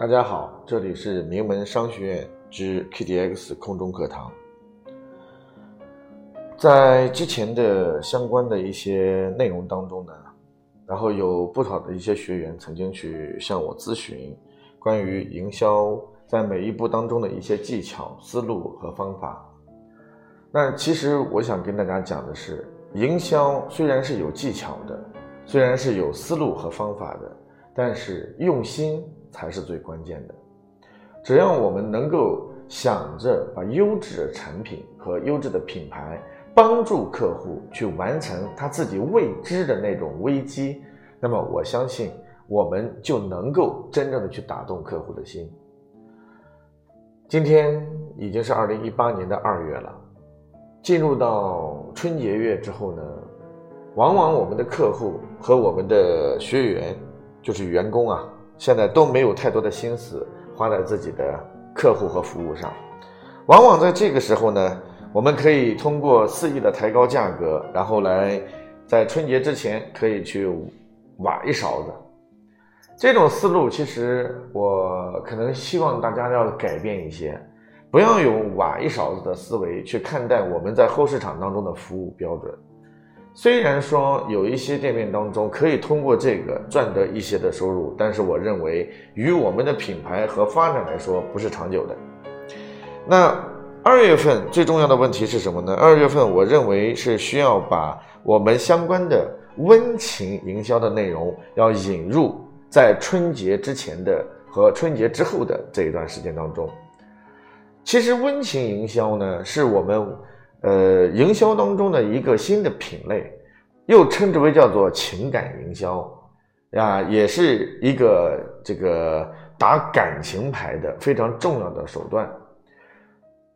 大家好，这里是名门商学院之 KDX 空中课堂。在之前的相关的一些内容当中呢，然后有不少的一些学员曾经去向我咨询关于营销在每一步当中的一些技巧、思路和方法。那其实我想跟大家讲的是，营销虽然是有技巧的，虽然是有思路和方法的，但是用心。才是最关键的。只要我们能够想着把优质的产品和优质的品牌帮助客户去完成他自己未知的那种危机，那么我相信我们就能够真正的去打动客户的心。今天已经是二零一八年的二月了，进入到春节月之后呢，往往我们的客户和我们的学员，就是员工啊。现在都没有太多的心思花在自己的客户和服务上，往往在这个时候呢，我们可以通过肆意的抬高价格，然后来在春节之前可以去挖一勺子。这种思路其实我可能希望大家要改变一些，不要用挖一勺子的思维去看待我们在后市场当中的服务标准。虽然说有一些店面当中可以通过这个赚得一些的收入，但是我认为与我们的品牌和发展来说不是长久的。那二月份最重要的问题是什么呢？二月份我认为是需要把我们相关的温情营销的内容要引入在春节之前的和春节之后的这一段时间当中。其实温情营销呢，是我们。呃，营销当中的一个新的品类，又称之为叫做情感营销，啊，也是一个这个打感情牌的非常重要的手段。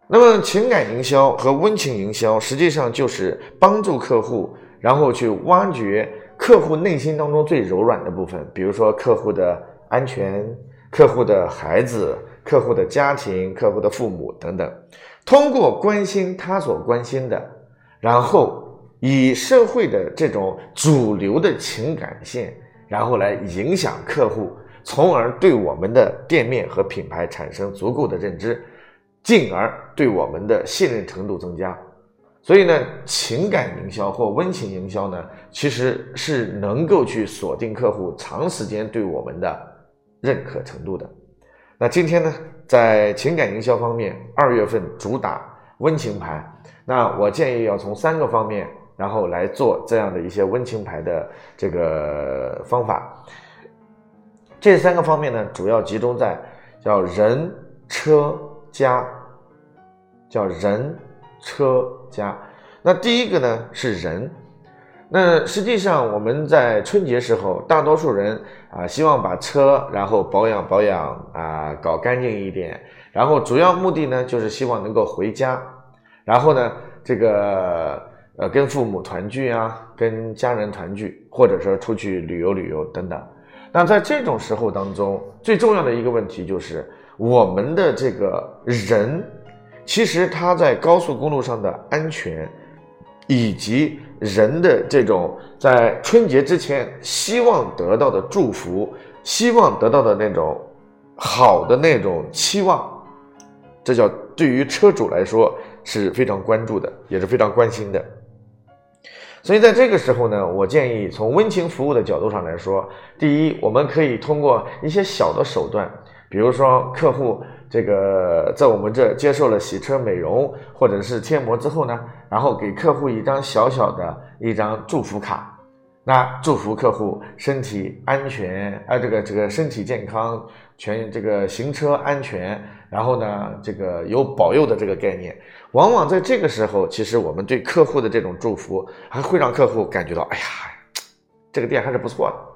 那么，情感营销和温情营销实际上就是帮助客户，然后去挖掘客户内心当中最柔软的部分，比如说客户的安全、客户的孩子、客户的家庭、客户的父母等等。通过关心他所关心的，然后以社会的这种主流的情感线，然后来影响客户，从而对我们的店面和品牌产生足够的认知，进而对我们的信任程度增加。所以呢，情感营销或温情营销呢，其实是能够去锁定客户长时间对我们的认可程度的。那今天呢，在情感营销方面，二月份主打温情牌。那我建议要从三个方面，然后来做这样的一些温情牌的这个方法。这三个方面呢，主要集中在叫人、车、家，叫人、车、家。那第一个呢是人。那实际上，我们在春节时候，大多数人啊，希望把车然后保养保养啊，搞干净一点，然后主要目的呢，就是希望能够回家，然后呢，这个呃，跟父母团聚啊，跟家人团聚，或者说出去旅游旅游等等。那在这种时候当中，最重要的一个问题就是，我们的这个人，其实他在高速公路上的安全。以及人的这种在春节之前希望得到的祝福，希望得到的那种好的那种期望，这叫对于车主来说是非常关注的，也是非常关心的。所以在这个时候呢，我建议从温情服务的角度上来说，第一，我们可以通过一些小的手段，比如说客户。这个在我们这接受了洗车、美容或者是贴膜之后呢，然后给客户一张小小的一张祝福卡，那祝福客户身体安全啊，这个这个身体健康，全这个行车安全，然后呢，这个有保佑的这个概念，往往在这个时候，其实我们对客户的这种祝福，还会让客户感觉到，哎呀，这个店还是不错的。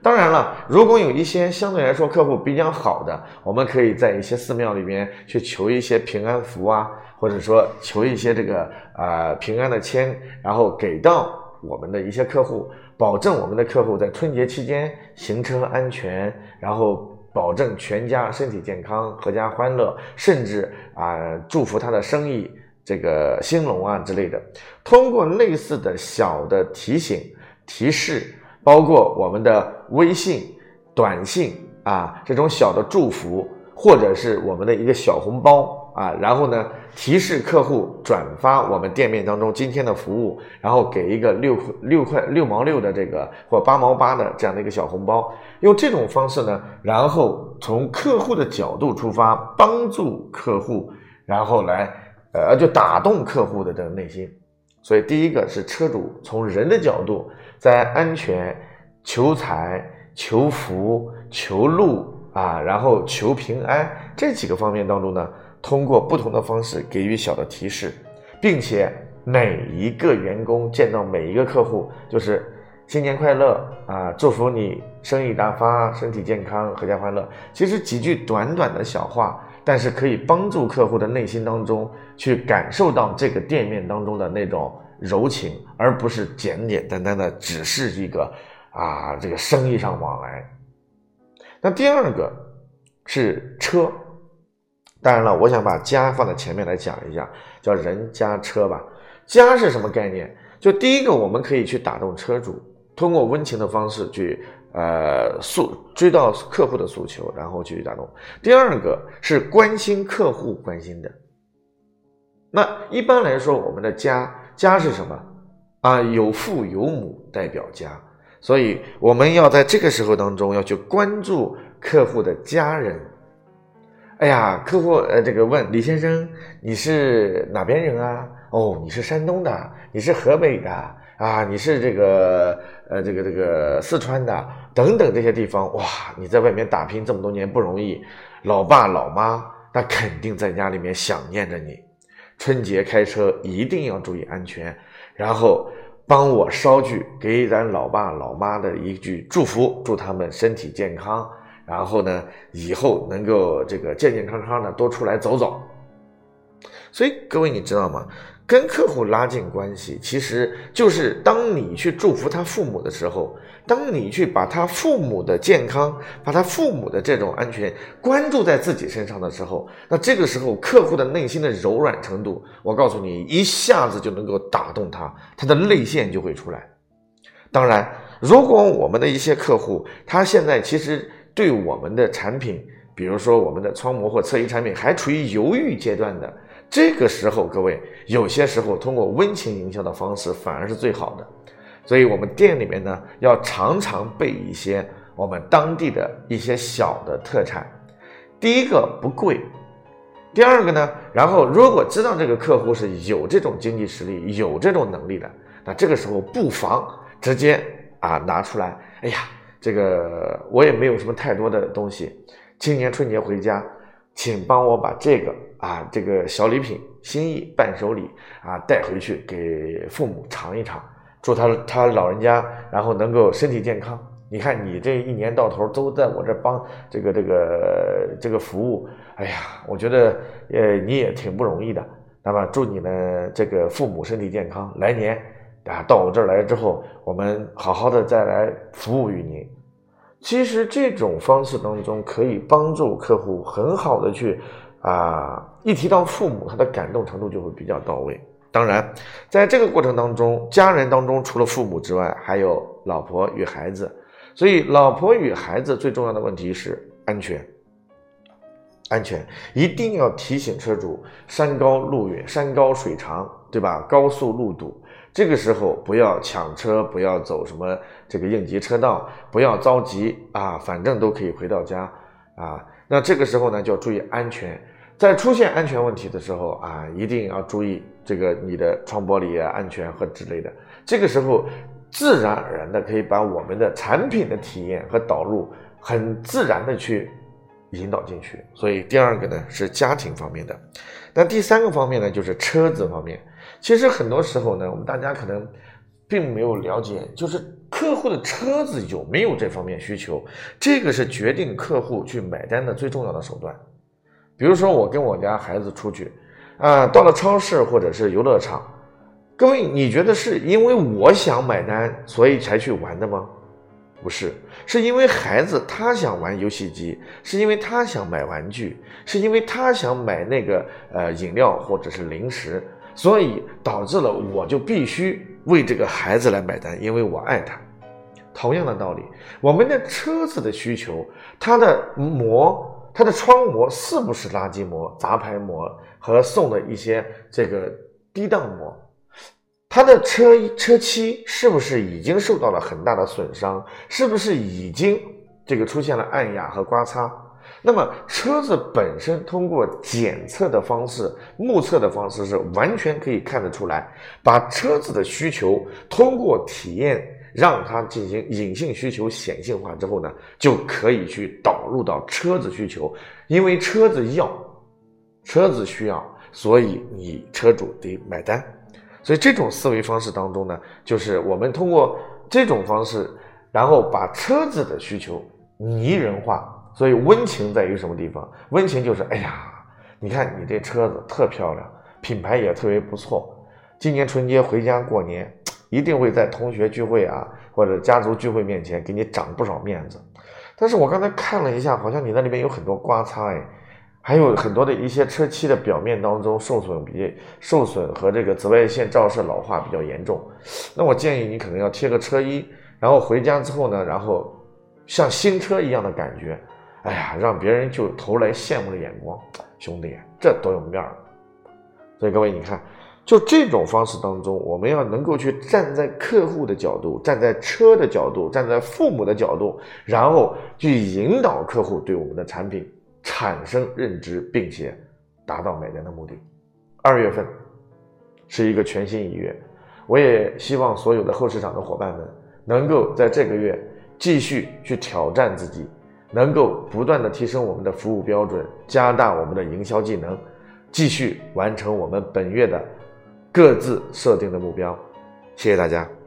当然了，如果有一些相对来说客户比较好的，我们可以在一些寺庙里边去求一些平安符啊，或者说求一些这个啊平安的签，然后给到我们的一些客户，保证我们的客户在春节期间行车安全，然后保证全家身体健康、阖家欢乐，甚至啊祝福他的生意这个兴隆啊之类的。通过类似的小的提醒、提示。包括我们的微信、短信啊，这种小的祝福，或者是我们的一个小红包啊，然后呢提示客户转发我们店面当中今天的服务，然后给一个六六块六毛六的这个或八毛八的这样的一个小红包，用这种方式呢，然后从客户的角度出发，帮助客户，然后来呃就打动客户的这个内心。所以第一个是车主从人的角度，在安全、求财。求福、求禄啊，然后求平安这几个方面当中呢，通过不同的方式给予小的提示，并且每一个员工见到每一个客户，就是新年快乐啊，祝福你生意大发、身体健康、阖家欢乐。其实几句短短的小话，但是可以帮助客户的内心当中去感受到这个店面当中的那种柔情，而不是简简单单的只是一个。啊，这个生意上往来。那第二个是车，当然了，我想把家放在前面来讲一下，叫人家车吧。家是什么概念？就第一个，我们可以去打动车主，通过温情的方式去呃诉追到客户的诉求，然后去打动。第二个是关心客户关心的。那一般来说，我们的家家是什么啊？有父有母代表家。所以我们要在这个时候当中要去关注客户的家人。哎呀，客户呃，这个问李先生，你是哪边人啊？哦，你是山东的，你是河北的啊，你是这个呃，这个这个四川的等等这些地方。哇，你在外面打拼这么多年不容易，老爸老妈那肯定在家里面想念着你。春节开车一定要注意安全，然后。帮我捎句给咱老爸老妈的一句祝福，祝他们身体健康，然后呢，以后能够这个健健康康的多出来走走。所以各位你知道吗？跟客户拉近关系，其实就是当你去祝福他父母的时候，当你去把他父母的健康、把他父母的这种安全关注在自己身上的时候，那这个时候客户的内心的柔软程度，我告诉你，一下子就能够打动他，他的泪腺就会出来。当然，如果我们的一些客户，他现在其实对我们的产品，比如说我们的窗膜或侧翼产品，还处于犹豫阶段的。这个时候，各位有些时候通过温情营销的方式反而是最好的，所以我们店里面呢要常常备一些我们当地的一些小的特产。第一个不贵，第二个呢，然后如果知道这个客户是有这种经济实力、有这种能力的，那这个时候不妨直接啊拿出来。哎呀，这个我也没有什么太多的东西，今年春节回家，请帮我把这个。啊，这个小礼品、心意、伴手礼啊，带回去给父母尝一尝，祝他他老人家然后能够身体健康。你看你这一年到头都在我这帮这个这个这个服务，哎呀，我觉得呃你也挺不容易的。那么祝你呢这个父母身体健康，来年啊到我这儿来之后，我们好好的再来服务于您。其实这种方式当中可以帮助客户很好的去。啊，一提到父母，他的感动程度就会比较到位。当然，在这个过程当中，家人当中除了父母之外，还有老婆与孩子。所以，老婆与孩子最重要的问题是安全。安全一定要提醒车主：山高路远，山高水长，对吧？高速路堵，这个时候不要抢车，不要走什么这个应急车道，不要着急啊，反正都可以回到家啊。那这个时候呢，就要注意安全。在出现安全问题的时候啊，一定要注意这个你的窗玻璃安全和之类的。这个时候，自然而然的可以把我们的产品的体验和导入很自然的去引导进去。所以第二个呢是家庭方面的，那第三个方面呢就是车子方面。其实很多时候呢，我们大家可能并没有了解，就是。客户的车子有没有这方面需求，这个是决定客户去买单的最重要的手段。比如说，我跟我家孩子出去，啊，到了超市或者是游乐场，各位，你觉得是因为我想买单，所以才去玩的吗？不是，是因为孩子他想玩游戏机，是因为他想买玩具，是因为他想买那个呃饮料或者是零食。所以导致了我就必须为这个孩子来买单，因为我爱他。同样的道理，我们的车子的需求，它的膜。它的窗膜是不是垃圾膜、杂牌膜和送的一些这个低档膜？它的车车漆是不是已经受到了很大的损伤？是不是已经这个出现了暗哑和刮擦？那么车子本身通过检测的方式、目测的方式是完全可以看得出来，把车子的需求通过体验。让它进行隐性需求显性化之后呢，就可以去导入到车子需求，因为车子要，车子需要，所以你车主得买单。所以这种思维方式当中呢，就是我们通过这种方式，然后把车子的需求拟人化。所以温情在于什么地方？温情就是，哎呀，你看你这车子特漂亮，品牌也特别不错，今年春节回家过年。一定会在同学聚会啊，或者家族聚会面前给你长不少面子。但是我刚才看了一下，好像你那里面有很多刮擦哎，还有很多的一些车漆的表面当中受损比受损和这个紫外线照射老化比较严重。那我建议你可能要贴个车衣，然后回家之后呢，然后像新车一样的感觉，哎呀，让别人就投来羡慕的眼光。兄弟，这多有面儿。所以各位，你看。就这种方式当中，我们要能够去站在客户的角度，站在车的角度，站在父母的角度，然后去引导客户对我们的产品产生认知，并且达到买单的目的。二月份是一个全新一月，我也希望所有的后市场的伙伴们能够在这个月继续去挑战自己，能够不断的提升我们的服务标准，加大我们的营销技能，继续完成我们本月的。各自设定的目标，谢谢大家。